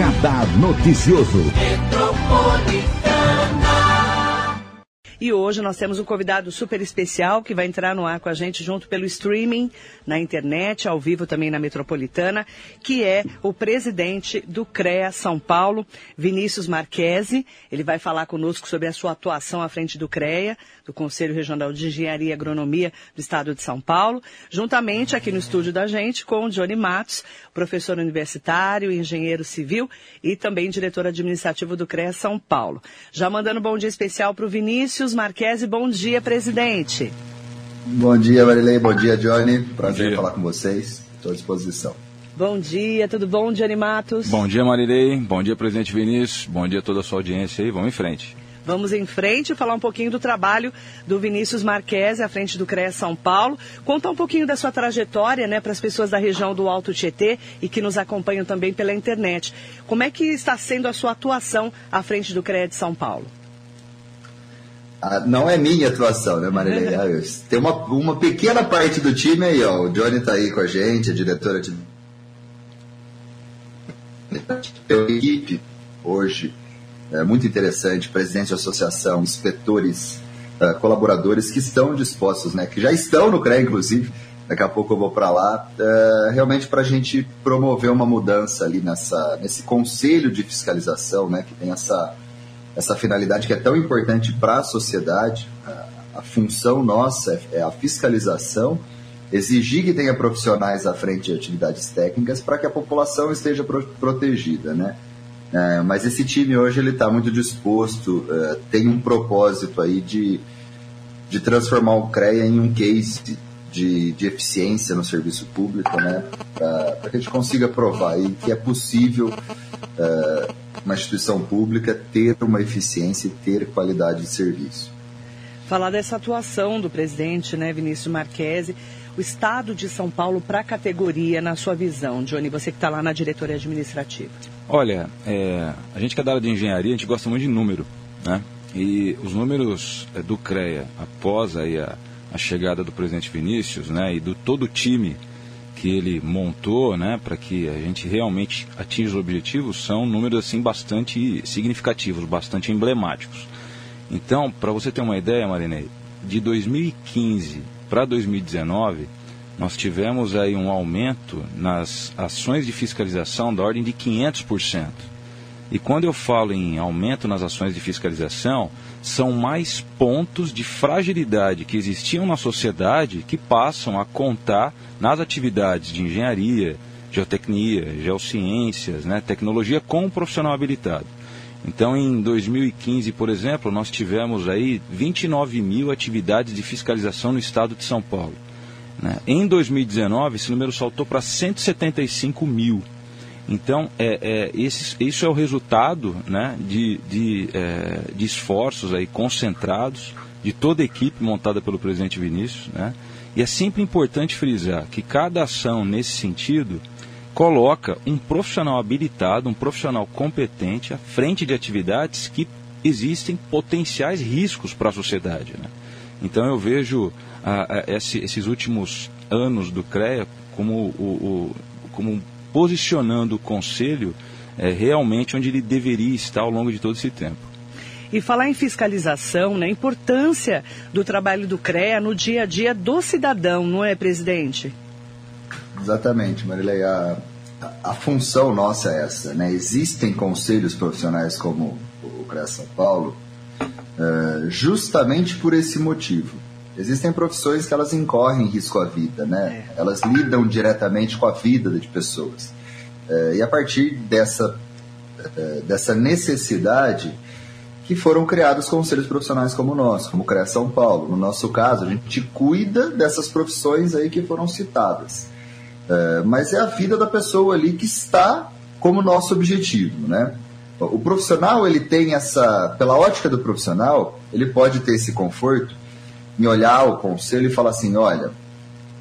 Radar Noticioso. E hoje nós temos um convidado super especial que vai entrar no ar com a gente junto pelo streaming, na internet, ao vivo também na Metropolitana, que é o presidente do CREA São Paulo, Vinícius Marquesi. Ele vai falar conosco sobre a sua atuação à frente do CREA, do Conselho Regional de Engenharia e Agronomia do Estado de São Paulo, juntamente aqui no estúdio da gente com o Johnny Matos, professor universitário, engenheiro civil e também diretor administrativo do CREA São Paulo. Já mandando um bom dia especial para o Vinícius Marquesi. Bom dia, presidente. Bom dia, Marilei. Bom dia, Johnny. Prazer dia. falar com vocês. Estou à disposição. Bom dia, tudo bom, Johnny Matos? Bom dia, Marilei. Bom dia, presidente Vinícius. Bom dia a toda a sua audiência aí. Vamos em frente. Vamos em frente e falar um pouquinho do trabalho do Vinícius Marques à frente do CREA São Paulo. Contar um pouquinho da sua trajetória né, para as pessoas da região do Alto Tietê e que nos acompanham também pela internet. Como é que está sendo a sua atuação à frente do CREA de São Paulo? Ah, não é minha atuação, né, Marilene? Tem uma, uma pequena parte do time aí, ó. O Johnny está aí com a gente, a diretora de equipe hoje é muito interessante, presidente de associação, inspetores, uh, colaboradores que estão dispostos, né, que já estão no CREA, inclusive, daqui a pouco eu vou para lá, uh, realmente para a gente promover uma mudança ali nessa, nesse conselho de fiscalização, né, que tem essa, essa finalidade que é tão importante para a sociedade. A, função nossa é, é a fiscalização, exigir que tenha profissionais à frente de atividades técnicas para que a população esteja pro, protegida, né? É, mas esse time hoje ele está muito disposto, é, tem um propósito aí de, de transformar o CREA em um case de, de eficiência no serviço público, né? Para que a gente consiga provar aí que é possível é, uma instituição pública ter uma eficiência e ter qualidade de serviço. Falar dessa atuação do presidente, né, Vinícius Marquesi, o estado de São Paulo para a categoria, na sua visão, Johnny, você que está lá na diretoria administrativa? Olha, é, a gente que é da área de engenharia, a gente gosta muito de número, né? E os números é, do CREA, após aí a, a chegada do presidente Vinícius, né, e do todo o time que ele montou, né, para que a gente realmente atinja os objetivos, são números assim bastante significativos, bastante emblemáticos. Então, para você ter uma ideia, Marinei, de 2015 para 2019, nós tivemos aí um aumento nas ações de fiscalização da ordem de 500%. E quando eu falo em aumento nas ações de fiscalização, são mais pontos de fragilidade que existiam na sociedade que passam a contar nas atividades de engenharia, geotecnia, geociências, né, tecnologia com um profissional habilitado. Então, em 2015, por exemplo, nós tivemos aí 29 mil atividades de fiscalização no estado de São Paulo. Né? Em 2019, esse número saltou para 175 mil. Então, é, é, esse, isso é o resultado né, de, de, é, de, esforços aí concentrados de toda a equipe montada pelo presidente Vinícius. Né? E é sempre importante frisar que cada ação nesse sentido coloca um profissional habilitado, um profissional competente à frente de atividades que existem potenciais riscos para a sociedade. Né? Então eu vejo esse, esses últimos anos do CREA como, o, o, como posicionando o Conselho é, realmente onde ele deveria estar ao longo de todo esse tempo. E falar em fiscalização, né, a importância do trabalho do CREA no dia a dia do cidadão, não é, presidente? Exatamente, Marilei. A, a, a função nossa é essa. Né? Existem conselhos profissionais como o CREA São Paulo, uh, justamente por esse motivo Existem profissões que elas incorrem risco à vida, né? É. Elas lidam diretamente com a vida de pessoas. É, e a partir dessa, é, dessa necessidade que foram criados conselhos profissionais como o nosso, como o CREA São Paulo. No nosso caso, a gente cuida dessas profissões aí que foram citadas. Mas é a vida da pessoa ali que está como nosso objetivo, né? O profissional, ele tem essa, pela ótica do profissional, ele pode ter esse conforto em olhar o conselho e falar assim: olha,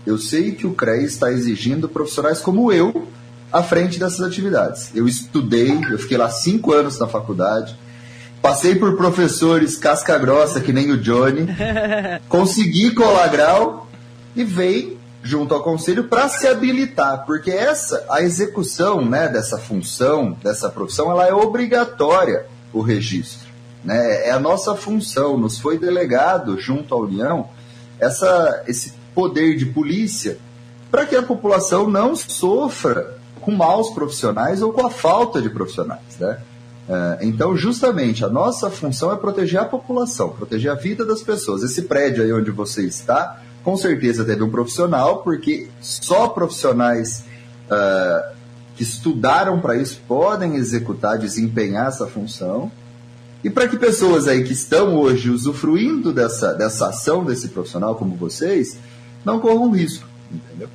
eu sei que o CREA está exigindo profissionais como eu à frente dessas atividades. Eu estudei, eu fiquei lá cinco anos na faculdade, passei por professores casca grossa, que nem o Johnny, consegui colar grau e vem junto ao conselho para se habilitar, porque essa a execução, né, dessa função, dessa profissão, ela é obrigatória o registro, né? É a nossa função, nos foi delegado junto à União essa esse poder de polícia para que a população não sofra com maus profissionais ou com a falta de profissionais, né? É, então, justamente, a nossa função é proteger a população, proteger a vida das pessoas. Esse prédio aí onde você está, com certeza teve um profissional, porque só profissionais uh, que estudaram para isso podem executar, desempenhar essa função. E para que pessoas aí que estão hoje usufruindo dessa, dessa ação desse profissional, como vocês, não corram risco, entendeu?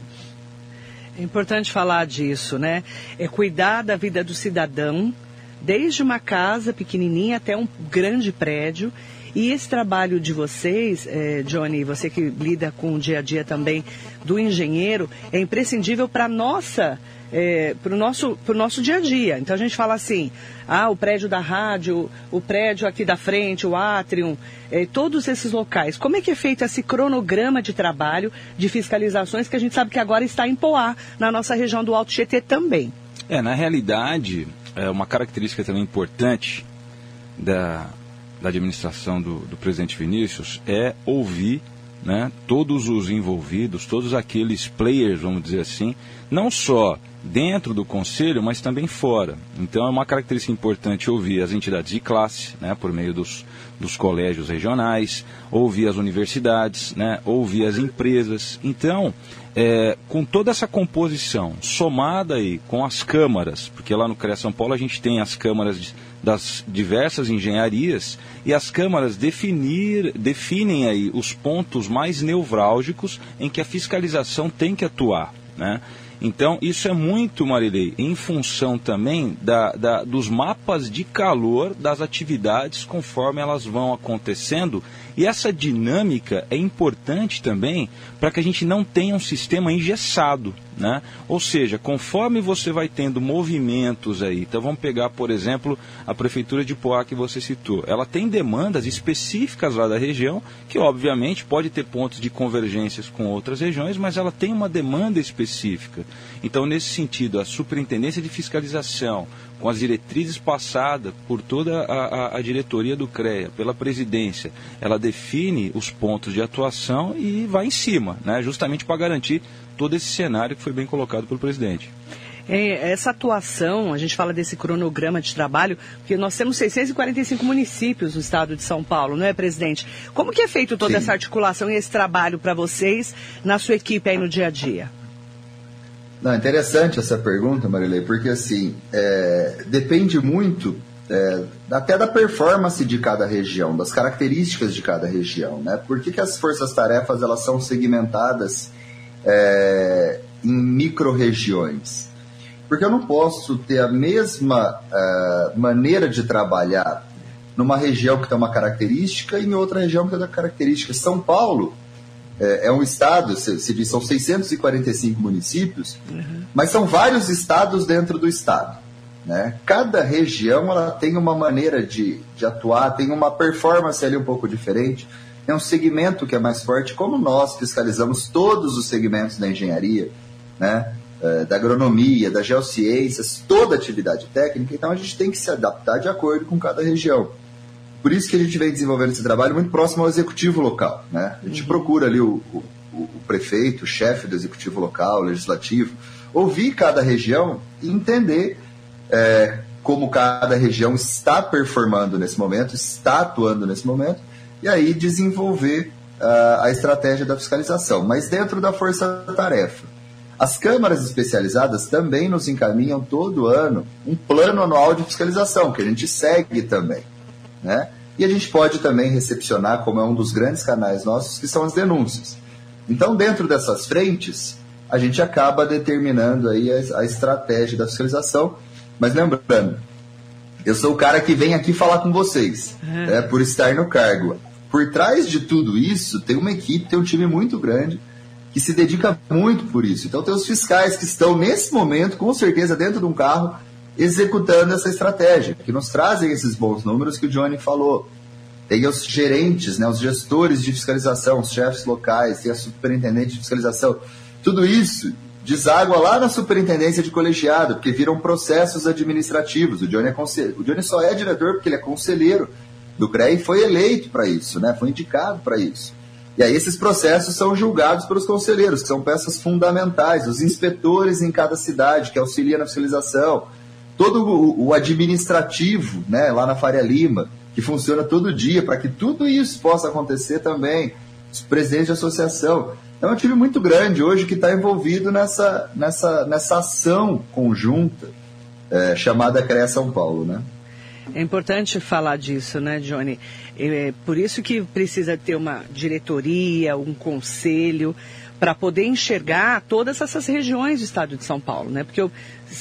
É importante falar disso, né? É cuidar da vida do cidadão, desde uma casa pequenininha até um grande prédio. E esse trabalho de vocês, eh, Johnny, você que lida com o dia a dia também do engenheiro, é imprescindível para nossa é, para o nosso, pro nosso dia a dia. Então a gente fala assim, ah, o prédio da rádio, o prédio aqui da frente, o Atrium, é, todos esses locais. Como é que é feito esse cronograma de trabalho, de fiscalizações, que a gente sabe que agora está em Poá, na nossa região do Alto Tietê também? É, na realidade, é uma característica também importante da, da administração do, do presidente Vinícius é ouvir né, todos os envolvidos, todos aqueles players, vamos dizer assim, não só dentro do conselho, mas também fora. Então é uma característica importante ouvir as entidades de classe, né, por meio dos, dos colégios regionais, ouvir as universidades, né, ouvir as empresas. Então, é, com toda essa composição, somada aí com as câmaras, porque lá no CREA São Paulo a gente tem as câmaras de, das diversas engenharias e as câmaras definir, definem aí os pontos mais nevrálgicos em que a fiscalização tem que atuar. Né? Então, isso é muito, Marilei, em função também da, da, dos mapas de calor das atividades conforme elas vão acontecendo. E essa dinâmica é importante também para que a gente não tenha um sistema engessado. Né? Ou seja, conforme você vai tendo movimentos aí, então vamos pegar, por exemplo, a prefeitura de Poá que você citou. Ela tem demandas específicas lá da região, que obviamente pode ter pontos de convergências com outras regiões, mas ela tem uma demanda específica. Então, nesse sentido, a superintendência de fiscalização, com as diretrizes passadas por toda a, a, a, diretoria do CREA, pela presidência, ela define os pontos de atuação e vai em cima, né, justamente para garantir todo esse cenário que foi bem colocado pelo presidente. É, essa atuação, a gente fala desse cronograma de trabalho, porque nós temos 645 municípios no estado de São Paulo, não é, presidente? Como que é feito toda Sim. essa articulação e esse trabalho para vocês, na sua equipe aí no dia a dia? Não, interessante essa pergunta, Marilei, porque assim, é, depende muito é, até da performance de cada região, das características de cada região, né? Por que, que as forças-tarefas elas são segmentadas é, em micro-regiões? Porque eu não posso ter a mesma uh, maneira de trabalhar numa região que tem uma característica e em outra região que tem outra característica. São Paulo é, é um estado, se, se diz, são 645 municípios, uhum. mas são vários estados dentro do estado. Né? Cada região ela tem uma maneira de, de atuar, tem uma performance ali um pouco diferente, tem um segmento que é mais forte, como nós fiscalizamos todos os segmentos da engenharia, né? É, da agronomia, das geociências, toda atividade técnica, então a gente tem que se adaptar de acordo com cada região. Por isso que a gente vem desenvolvendo esse trabalho muito próximo ao executivo local. Né? A gente uhum. procura ali o, o, o prefeito, o chefe do executivo local, o legislativo, ouvir cada região e entender é, como cada região está performando nesse momento, está atuando nesse momento, e aí desenvolver uh, a estratégia da fiscalização. Mas dentro da força-tarefa. As câmaras especializadas também nos encaminham todo ano um plano anual de fiscalização, que a gente segue também. Né? E a gente pode também recepcionar, como é um dos grandes canais nossos, que são as denúncias. Então, dentro dessas frentes, a gente acaba determinando aí a, a estratégia da fiscalização. Mas lembrando, eu sou o cara que vem aqui falar com vocês, uhum. né, por estar no cargo. Por trás de tudo isso, tem uma equipe, tem um time muito grande que se dedica muito por isso. Então, tem os fiscais que estão nesse momento, com certeza, dentro de um carro, executando essa estratégia, que nos trazem esses bons números que o Johnny falou. Tem os gerentes, né, os gestores de fiscalização, os chefes locais, tem a superintendente de fiscalização. tudo isso deságua lá na superintendência de colegiado, porque viram processos administrativos. O Johnny, é o Johnny só é diretor porque ele é conselheiro do CREA e foi eleito para isso, né? foi indicado para isso. E aí esses processos são julgados pelos conselheiros, que são peças fundamentais, os inspetores em cada cidade, que auxiliam na fiscalização, todo o, o administrativo né, lá na Faria Lima, que funciona todo dia, para que tudo isso possa acontecer também, os presidentes de associação. É um time muito grande hoje que está envolvido nessa, nessa, nessa ação conjunta é, chamada CREA São Paulo, né? É importante falar disso, né, Johnny? É por isso que precisa ter uma diretoria, um conselho, para poder enxergar todas essas regiões do estado de São Paulo, né? Porque o,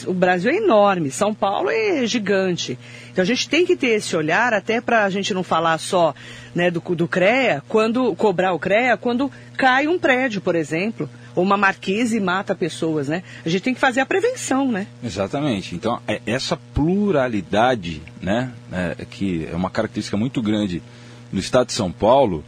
o, Brasil é enorme, São Paulo é gigante. Então a gente tem que ter esse olhar até para a gente não falar só né, do, do CREA, quando cobrar o CREA, quando cai um prédio, por exemplo, ou uma marquise mata pessoas, né? A gente tem que fazer a prevenção, né? Exatamente. Então é, essa pluralidade, né, é, que é uma característica muito grande no estado de São Paulo,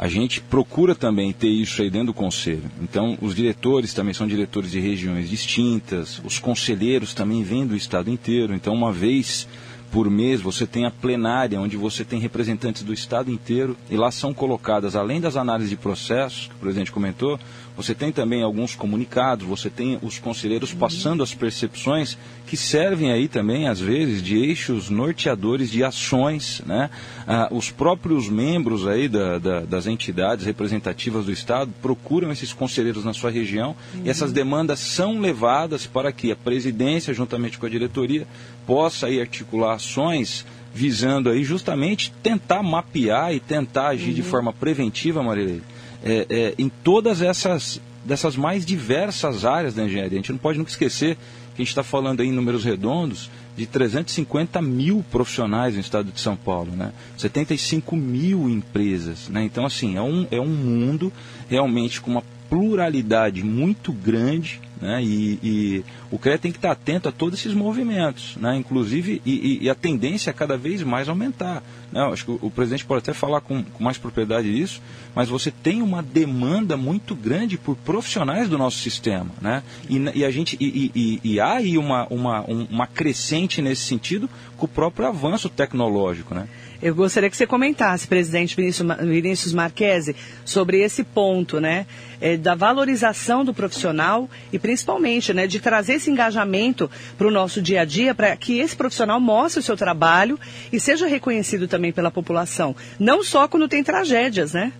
a gente procura também ter isso aí dentro do conselho. Então, os diretores também são diretores de regiões distintas, os conselheiros também vêm do estado inteiro. Então, uma vez por mês você tem a plenária, onde você tem representantes do estado inteiro, e lá são colocadas, além das análises de processos, que o presidente comentou, você tem também alguns comunicados, você tem os conselheiros passando as percepções que servem aí também, às vezes, de eixos norteadores de ações. Né? Ah, os próprios membros aí da, da, das entidades representativas do Estado procuram esses conselheiros na sua região uhum. e essas demandas são levadas para que a presidência, juntamente com a diretoria, possa aí articular ações visando aí justamente tentar mapear e tentar agir uhum. de forma preventiva, Marilei, é, é, em todas essas dessas mais diversas áreas da engenharia. A gente não pode nunca esquecer que a gente está falando aí em números redondos de 350 mil profissionais no estado de São Paulo, né? 75 mil empresas, né? Então, assim, é um, é um mundo realmente com uma pluralidade muito grande né? E, e, o CREA tem que estar atento a todos esses movimentos, né? inclusive, e, e, a tendência é cada vez mais aumentar. Né? Acho que o, o, presidente pode até falar com, com, mais propriedade disso, mas você tem uma demanda muito grande por profissionais do nosso sistema. Né? E, a gente, e, há aí uma, uma, uma crescente nesse sentido com o próprio avanço tecnológico. Né? Eu gostaria que você comentasse, presidente Vinícius Marquesi, sobre esse ponto, né, é, da valorização do profissional e principalmente, né, de trazer esse engajamento para o nosso dia a dia, para que esse profissional mostre o seu trabalho e seja reconhecido também pela população, não só quando tem tragédias, né?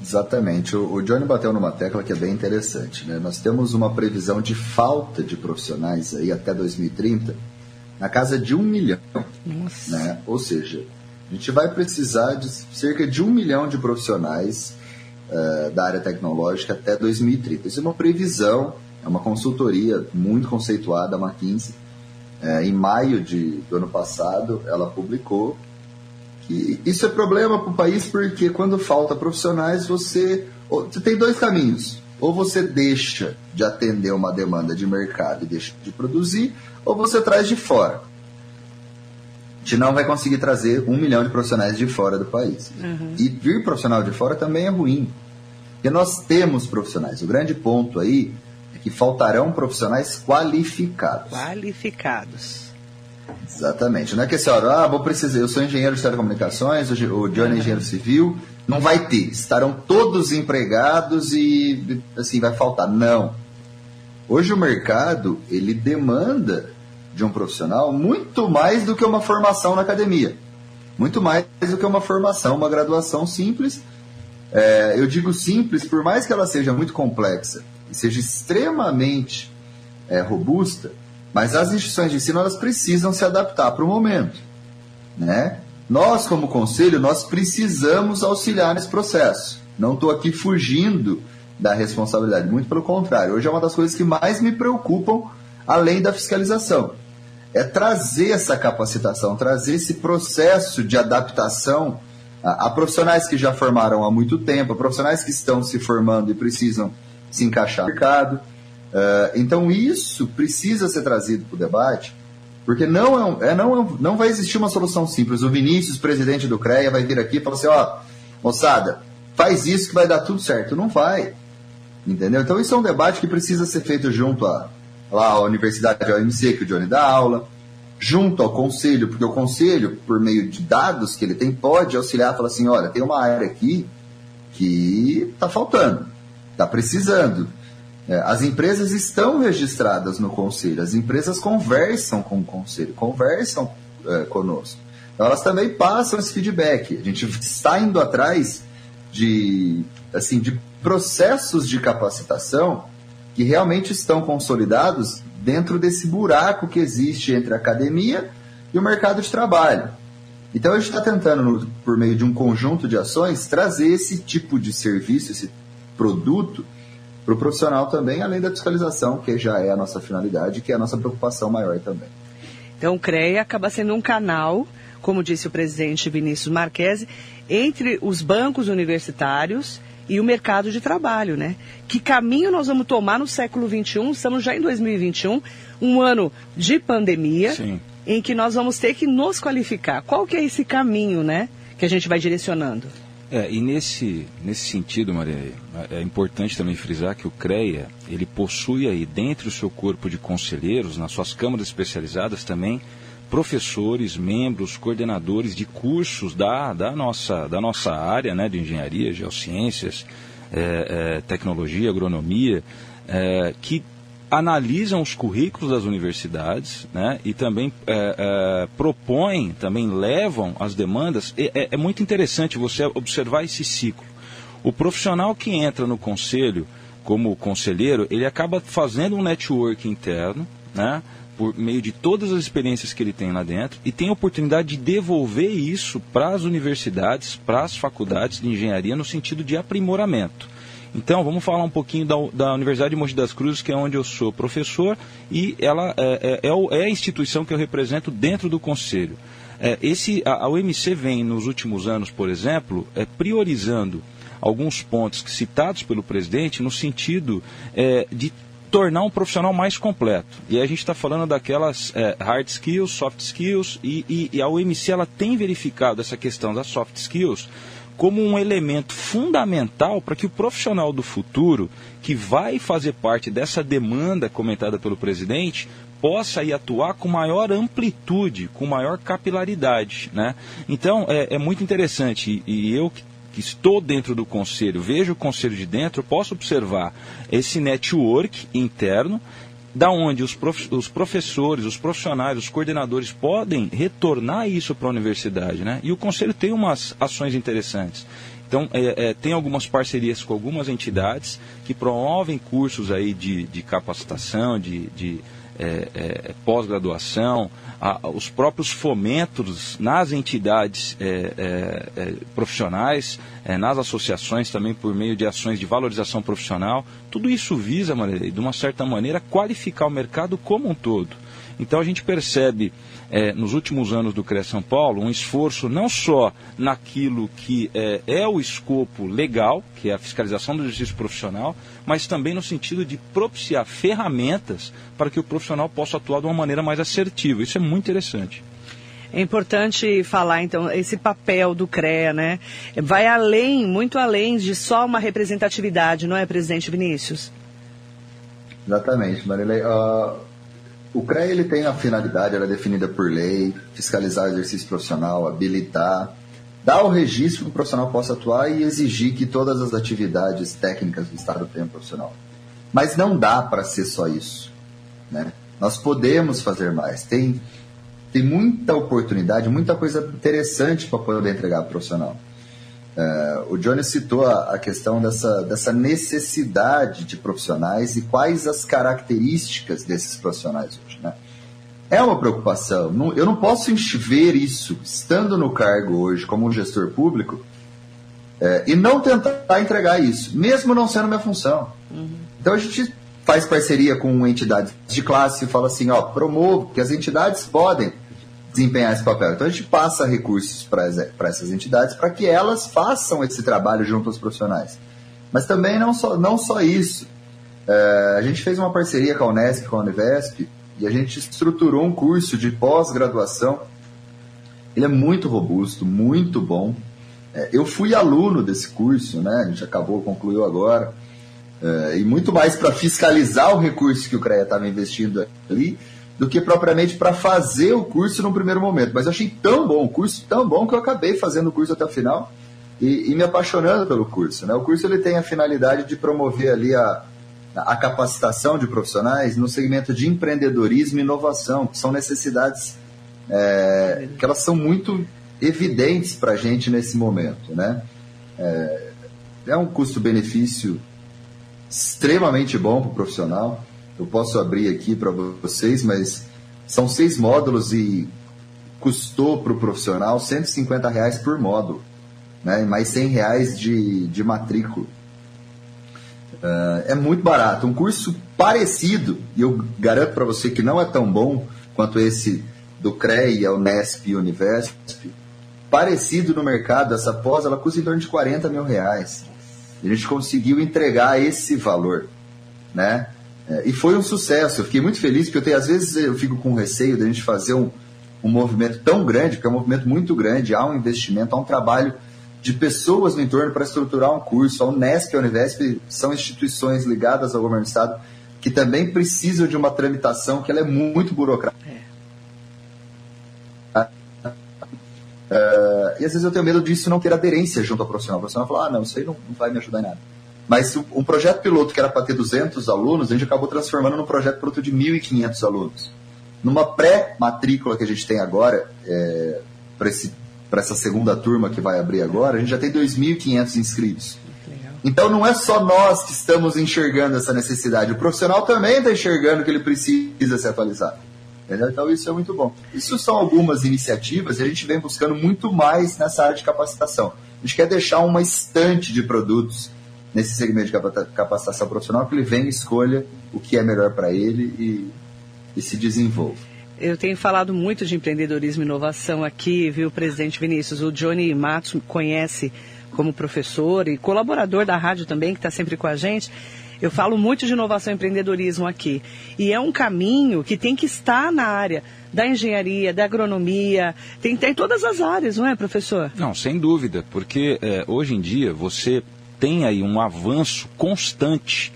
Exatamente. O, o Johnny bateu numa tecla que é bem interessante. Né? Nós temos uma previsão de falta de profissionais aí até 2030 na casa de um milhão. Nossa. Né? Ou seja, a gente vai precisar de cerca de um milhão de profissionais uh, da área tecnológica até 2030. Isso é uma previsão, é uma consultoria muito conceituada, a McKinsey. Uh, em maio de, do ano passado, ela publicou que isso é problema para o país porque quando falta profissionais, você, você tem dois caminhos. Ou você deixa de atender uma demanda de mercado e deixa de produzir, ou você traz de fora. A gente não vai conseguir trazer um milhão de profissionais de fora do país. Uhum. E vir profissional de fora também é ruim. Porque nós temos profissionais. O grande ponto aí é que faltarão profissionais qualificados. Qualificados. Exatamente. Não é que assim, ah, vou precisar, eu sou engenheiro de telecomunicações, o Johnny é engenheiro civil, não vai ter. Estarão todos empregados e assim vai faltar. Não. Hoje o mercado, ele demanda de um profissional muito mais do que uma formação na academia. Muito mais do que uma formação, uma graduação simples. É, eu digo simples, por mais que ela seja muito complexa e seja extremamente é, robusta, mas as instituições de ensino elas precisam se adaptar para o momento. Né? Nós, como conselho, nós precisamos auxiliar nesse processo. Não estou aqui fugindo da responsabilidade, muito pelo contrário. Hoje é uma das coisas que mais me preocupam, além da fiscalização é trazer essa capacitação, trazer esse processo de adaptação a, a, profissionais que já formaram há muito tempo, a profissionais que estão se formando e precisam se encaixar no mercado. Uh, então isso precisa ser trazido para o debate, porque não, é, um, é, não, é, não vai existir uma solução simples. O Vinícius, presidente do CREA, vai vir aqui e falar assim, ó, moçada, faz isso que vai dar tudo certo. Não vai. Entendeu? Então isso é um debate que precisa ser feito junto à, lá, à Universidade da OMC, que o Johnny dá aula, junto ao conselho, porque o conselho, por meio de dados que ele tem, pode auxiliar e falar assim, olha, tem uma área aqui que está faltando, está precisando. É, as empresas estão registradas no conselho, as empresas conversam com o conselho, conversam é, conosco. Então elas também passam esse feedback. A gente está indo atrás de, assim, de processos de capacitação que realmente estão consolidados dentro desse buraco que existe entre a academia e o mercado de trabalho. Então a gente está tentando, por meio de um conjunto de ações, trazer esse tipo de serviço, esse produto, para o profissional também, além da fiscalização, que já é a nossa finalidade, que é a nossa preocupação maior também. Então o CREA acaba sendo um canal, como disse o presidente Vinícius Marquesi, entre os bancos universitários e o mercado de trabalho, né? Que caminho nós vamos tomar no século XXI? Estamos já em 2021, um ano de pandemia, Sim. em que nós vamos ter que nos qualificar. Qual que é esse caminho, né? Que a gente vai direcionando? É, e nesse, nesse sentido, Maria, é importante também frisar que o CREA, ele possui aí dentro do seu corpo de conselheiros, nas suas câmaras especializadas também, professores, membros, coordenadores de cursos da, da, nossa, da nossa área né, de engenharia, geociências, é, é, tecnologia, agronomia, é, que analisam os currículos das universidades né, e também é, é, propõem, também levam as demandas. É, é, muito interessante você observar esse ciclo. O profissional que entra no conselho como conselheiro, ele acaba fazendo um network interno, né, por meio de todas as experiências que ele tem lá dentro e tem a oportunidade de devolver isso para as universidades, para as faculdades de engenharia no sentido de aprimoramento. Então, vamos falar um pouquinho da, da, Universidade de Mogi das Cruzes, que é onde eu sou professor, e ela é, é, é, é a instituição que eu represento dentro do Conselho. É, esse, a, a UMC vem, nos últimos anos, por exemplo, é, priorizando alguns pontos citados pelo presidente no sentido é, de tornar um profissional mais completo. E a gente está falando daquelas é, hard skills, soft skills, e, e, e a UMC ela tem verificado essa questão das soft skills como um elemento fundamental para que o profissional do futuro, que vai fazer parte dessa demanda comentada pelo presidente, possa aí atuar com maior amplitude, com maior capilaridade. Né? Então, é, é muito interessante, e, e eu que que estou dentro do conselho, vejo o conselho de dentro, posso observar esse network interno, da onde os, prof, os professores, os profissionais, os coordenadores podem retornar isso para a universidade. Né? E o conselho tem umas ações interessantes. Então, é, é, tem algumas parcerias com algumas entidades que promovem cursos aí de, de capacitação, de, de é, é, pós-graduação, os próprios fomentos nas entidades é, é, é profissionais, é, nas associações também por meio de ações de valorização profissional, tudo isso visa, de uma certa maneira, qualificar o mercado como um todo. Então a gente percebe é, nos últimos anos do CREA São Paulo um esforço não só naquilo que é, é, o escopo legal, que é a fiscalização do exercício profissional, mas também no sentido de propiciar ferramentas para que o profissional possa atuar de uma maneira mais assertiva. Isso é muito interessante. É importante falar, então, esse papel do CREA, né? Vai além, muito além de só uma representatividade, não é, presidente Vinícius? Exatamente, Marilei. Uh, o CREA ele tem a finalidade, ela é definida por lei, fiscalizar o exercício profissional, habilitar, dar o registro que o profissional possa atuar e exigir que todas as atividades técnicas do Estado tenham profissional. Mas não dá para ser só isso. Né? Nós podemos fazer mais. Tem, tem muita oportunidade, muita coisa interessante para poder entregar para o profissional. Uh, o Johnny citou a, a, questão dessa, dessa necessidade de profissionais e quais as características desses profissionais hoje. Né? É uma preocupação. Não, eu não posso ver isso estando no cargo hoje como um gestor público é, e não tentar entregar isso, mesmo não sendo minha função. Uhum. Então a gente faz parceria com entidades de classe e fala assim, ó, promovo que as entidades podem desempenhar esse papel. Então a gente passa recursos para essas entidades para que elas façam esse trabalho junto aos profissionais. Mas também não só, não só isso. É, a gente fez uma parceria com a Unesp, com a Univesp, e a gente estruturou um curso de pós-graduação. Ele é muito robusto, muito bom. É, eu fui aluno desse curso, né? A gente acabou, concluiu agora. Uh, e muito mais para fiscalizar o recurso que o CREA estava investindo ali do que propriamente para fazer o curso no primeiro momento. Mas eu achei tão bom, o curso tão bom que eu acabei fazendo o curso até o final e, e me apaixonando pelo curso. Né? O curso ele tem a finalidade de promover ali a, a capacitação de profissionais no segmento de empreendedorismo e inovação, que são necessidades é, que elas são muito evidentes para a gente nesse momento. Né? É, é um custo-benefício extremamente bom para o profissional. Eu posso abrir aqui para vocês, mas são seis módulos e custou para o profissional 150 reais por módulo, né? mais 100 reais de, de matrícula. Uh, é muito barato. Um curso parecido, e eu garanto para você que não é tão bom quanto esse do CREA, Unesp e Univesp, parecido no mercado, essa pós, ela custa em torno de 40 mil reais. A gente conseguiu entregar esse valor, né? É, e foi um sucesso. Eu fiquei muito feliz, porque eu tenho, às vezes eu fico com receio de a gente fazer um, um movimento tão grande, porque é um movimento muito grande, há um investimento, há um trabalho de pessoas no entorno para estruturar um curso. A Unesp e a Univesp são instituições ligadas ao governo do Estado que também precisam de uma tramitação que ela é muito burocrática. Uh, e às vezes eu tenho medo disso não ter aderência junto ao profissional. O profissional fala, ah, não, isso aí não, não vai me ajudar em nada. Mas um projeto piloto que era para ter 200 alunos, a gente acabou transformando num projeto piloto de 1.500 alunos. Numa pré-matrícula que a gente tem agora, é, para essa segunda turma que vai abrir agora, a gente já tem 2.500 inscritos. Então não é só nós que estamos enxergando essa necessidade, o profissional também está enxergando que ele precisa se atualizar. Entendeu? Então isso é muito bom. Isso são algumas iniciativas e a gente vem buscando muito mais nessa área de capacitação. A gente quer deixar uma estante de produtos nesse segmento de capacitação profissional, que ele venha e escolha o que é melhor para ele e, e se desenvolva. Eu tenho falado muito de empreendedorismo e inovação aqui, viu, presidente Vinícius? O Johnny Matos conhece como professor e colaborador da rádio também, que está sempre com a gente. Eu falo muito de inovação e empreendedorismo aqui. E é um caminho que tem que estar na área da engenharia, da agronomia, tem, tem todas as áreas, não é, professor? Não, sem dúvida, porque é, hoje em dia você tem aí um avanço constante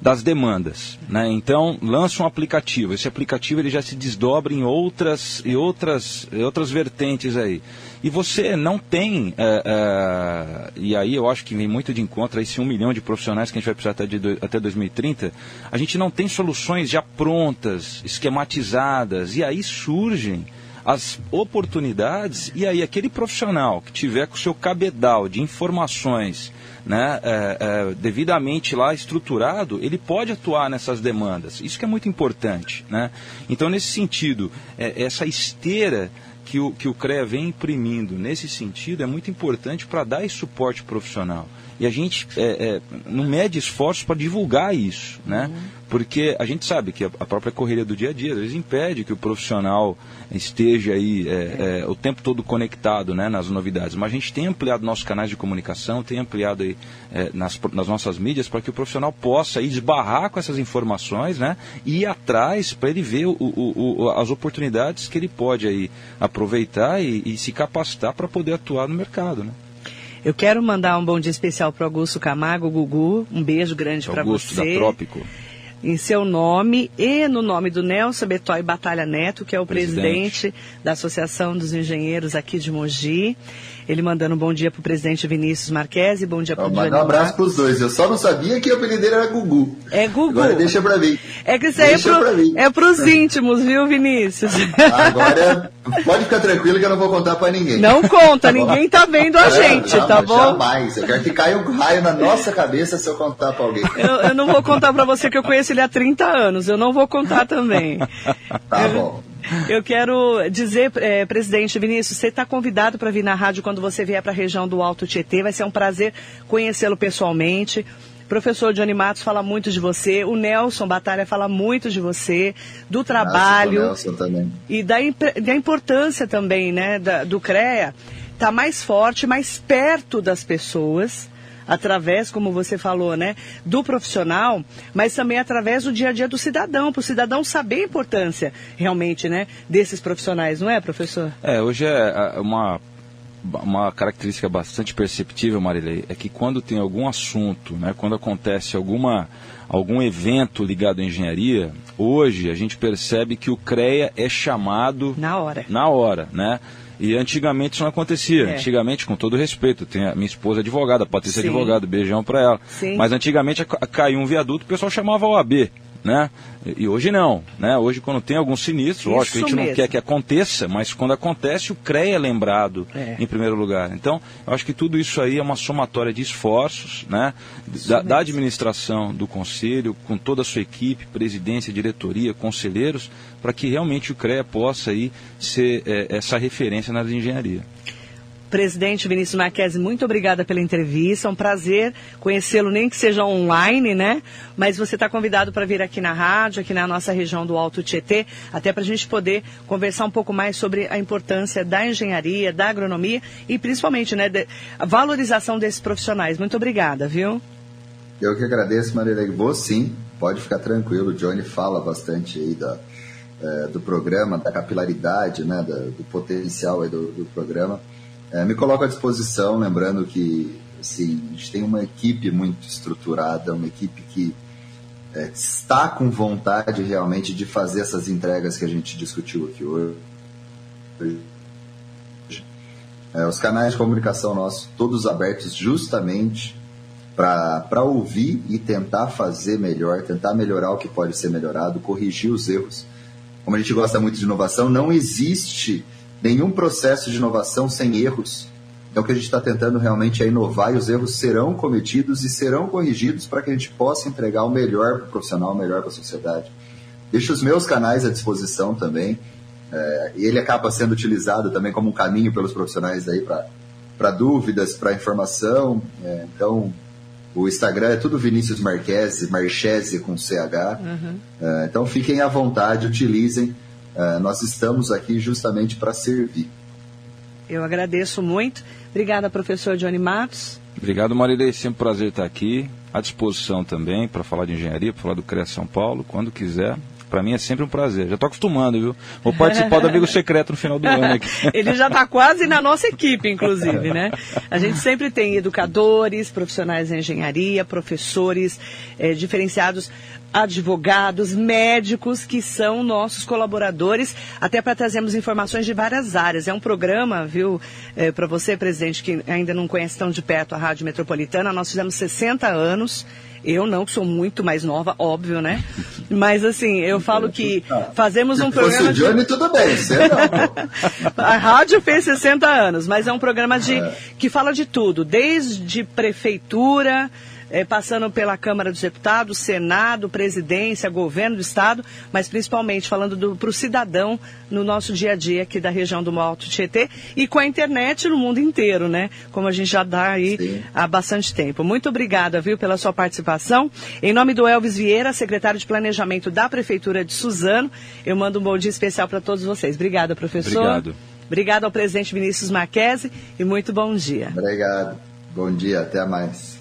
das demandas, né? Então lança um aplicativo. Esse aplicativo ele já se desdobra em outras e outras e outras vertentes aí. E você não tem é, é, e aí eu acho que vem muito de encontro a esse um milhão de profissionais que a gente vai precisar até, de, até 2030. A gente não tem soluções já prontas, esquematizadas e aí surgem as oportunidades e aí aquele profissional que tiver com o seu cabedal de informações né, é, é, devidamente lá estruturado, ele pode atuar nessas demandas. Isso que é muito importante. Né? Então, nesse sentido, é, essa esteira que o, que o CREA vem imprimindo nesse sentido é muito importante para dar esse suporte profissional. E a gente é, é, não mede esforços para divulgar isso, né? Uhum. Porque a gente sabe que a própria correria do dia a dia às vezes impede que o profissional esteja aí é, é, o tempo todo conectado né, nas novidades. Mas a gente tem ampliado nossos canais de comunicação, tem ampliado aí, é, nas, nas nossas mídias para que o profissional possa esbarrar com essas informações né, e ir atrás para ele ver o, o, o, as oportunidades que ele pode aí aproveitar e, e se capacitar para poder atuar no mercado. Né? Eu quero mandar um bom dia especial para Augusto Camargo, Gugu. Um beijo grande para você. Augusto da Trópico. Em seu nome e no nome do Nelson Betói Batalha Neto, que é o presidente. presidente da Associação dos Engenheiros aqui de Mogi. Ele mandando um bom dia pro presidente Vinícius Marques e bom dia pro oh, Manda um abraço pros dois. Eu só não sabia que o apelido era Gugu. É Gugu. Agora deixa pra mim. É que isso aí é, pro, é pros íntimos, viu, Vinícius? Agora, pode ficar tranquilo que eu não vou contar pra ninguém. Não conta, tá ninguém tá vendo a gente, não, tá bom? Jamais. Eu quero que caia um raio na nossa cabeça se eu contar pra alguém. Eu, eu não vou contar pra você que eu conheço ele há 30 anos. Eu não vou contar também. Tá bom. Eu quero dizer, é, presidente Vinícius, você está convidado para vir na rádio quando você vier para a região do Alto Tietê. Vai ser um prazer conhecê-lo pessoalmente. Professor Johnny Matos fala muito de você, o Nelson Batalha fala muito de você, do trabalho Nelson e da, da importância também né, da, do CREA estar tá mais forte, mais perto das pessoas através, como você falou, né, do profissional, mas também através do dia a dia do cidadão, para o cidadão saber a importância realmente, né, desses profissionais, não é, professor? É, hoje é uma uma característica bastante perceptível, Marilei, é que quando tem algum assunto, né, quando acontece alguma, algum evento ligado à engenharia, hoje a gente percebe que o CREA é chamado na hora. Na hora, né? E antigamente isso não acontecia. É. Antigamente, com todo respeito, tem a minha esposa advogada, a Patrícia Sim. advogada, beijão para ela. Sim. Mas antigamente caiu um viaduto, o pessoal chamava o AB né? E hoje não, né? Hoje quando tem algum sinistro, Isso lógico, a gente mesmo. não quer que aconteça, mas quando acontece o CREA é lembrado é. em primeiro lugar. Então, eu acho que tudo isso aí é uma somatória de esforços, né? Da, da, administração do conselho, com toda a sua equipe, presidência, diretoria, conselheiros, para que realmente o CREA possa aí ser é, essa referência na engenharia. Presidente Vinícius Marques, muito obrigada pela entrevista. É um prazer conhecê-lo, nem que seja online, né? Mas você está convidado para vir aqui na rádio, aqui na nossa região do Alto Tietê, até para a gente poder conversar um pouco mais sobre a importância da engenharia, da agronomia e principalmente, né, a valorização desses profissionais. Muito obrigada, viu? Eu que agradeço, Maria Vou sim, pode ficar tranquilo. O Johnny fala bastante aí da, é, do programa, da capilaridade, né, da, do potencial do, do programa. É, me coloco à disposição, lembrando que assim, a gente tem uma equipe muito estruturada, uma equipe que é, está com vontade realmente de fazer essas entregas que a gente discutiu aqui hoje. É, os canais de comunicação nossos, todos abertos justamente para ouvir e tentar fazer melhor, tentar melhorar o que pode ser melhorado, corrigir os erros. Como a gente gosta muito de inovação, não existe nenhum processo de inovação sem erros. Então, o que a gente está tentando realmente é inovar e os erros serão cometidos e serão corrigidos para que a gente possa entregar o melhor para o profissional, o melhor para a sociedade. Deixo os meus canais à disposição também. É, e ele acaba sendo utilizado também como um caminho pelos profissionais aí para dúvidas, para informação. É, então, o Instagram é tudo Vinícius Marquese, Marchese com CH. Uhum. É, então, fiquem à vontade, utilizem. É, nós estamos aqui justamente para servir. Eu agradeço muito. Obrigada, professor Johnny Matos. Obrigado, Marilei. Sempre um prazer estar aqui. À disposição também para falar de engenharia, para falar do CREA São Paulo, quando quiser. Para mim é sempre um prazer. Já estou acostumando, viu? Vou participar do Amigo Secreto no final do ano aqui. Ele já está quase na nossa equipe, inclusive, né? A gente sempre tem educadores, profissionais em engenharia, professores é, diferenciados advogados, médicos que são nossos colaboradores, até para trazermos informações de várias áreas. É um programa, viu, é, para você, presidente, que ainda não conhece tão de perto a Rádio Metropolitana, nós fizemos 60 anos. Eu não, que sou muito mais nova, óbvio, né? Mas assim, eu falo que fazemos um programa. Se Johnny, de... tudo bem, você não. a rádio fez 60 anos, mas é um programa de, é. que fala de tudo, desde prefeitura, é, passando pela Câmara dos Deputados, Senado, Presidência, Governo do Estado, mas principalmente falando para o cidadão no nosso dia a dia aqui da região do Alto Tietê e com a internet no mundo inteiro, né? Como a gente já dá aí Sim. há bastante tempo. Muito obrigada, viu, pela sua participação. Em nome do Elvis Vieira, secretário de Planejamento da Prefeitura de Suzano, eu mando um bom dia especial para todos vocês. Obrigada, professor. Obrigado. Obrigado ao presidente Vinícius Marquese e muito bom dia. Obrigado. Bom dia, até mais.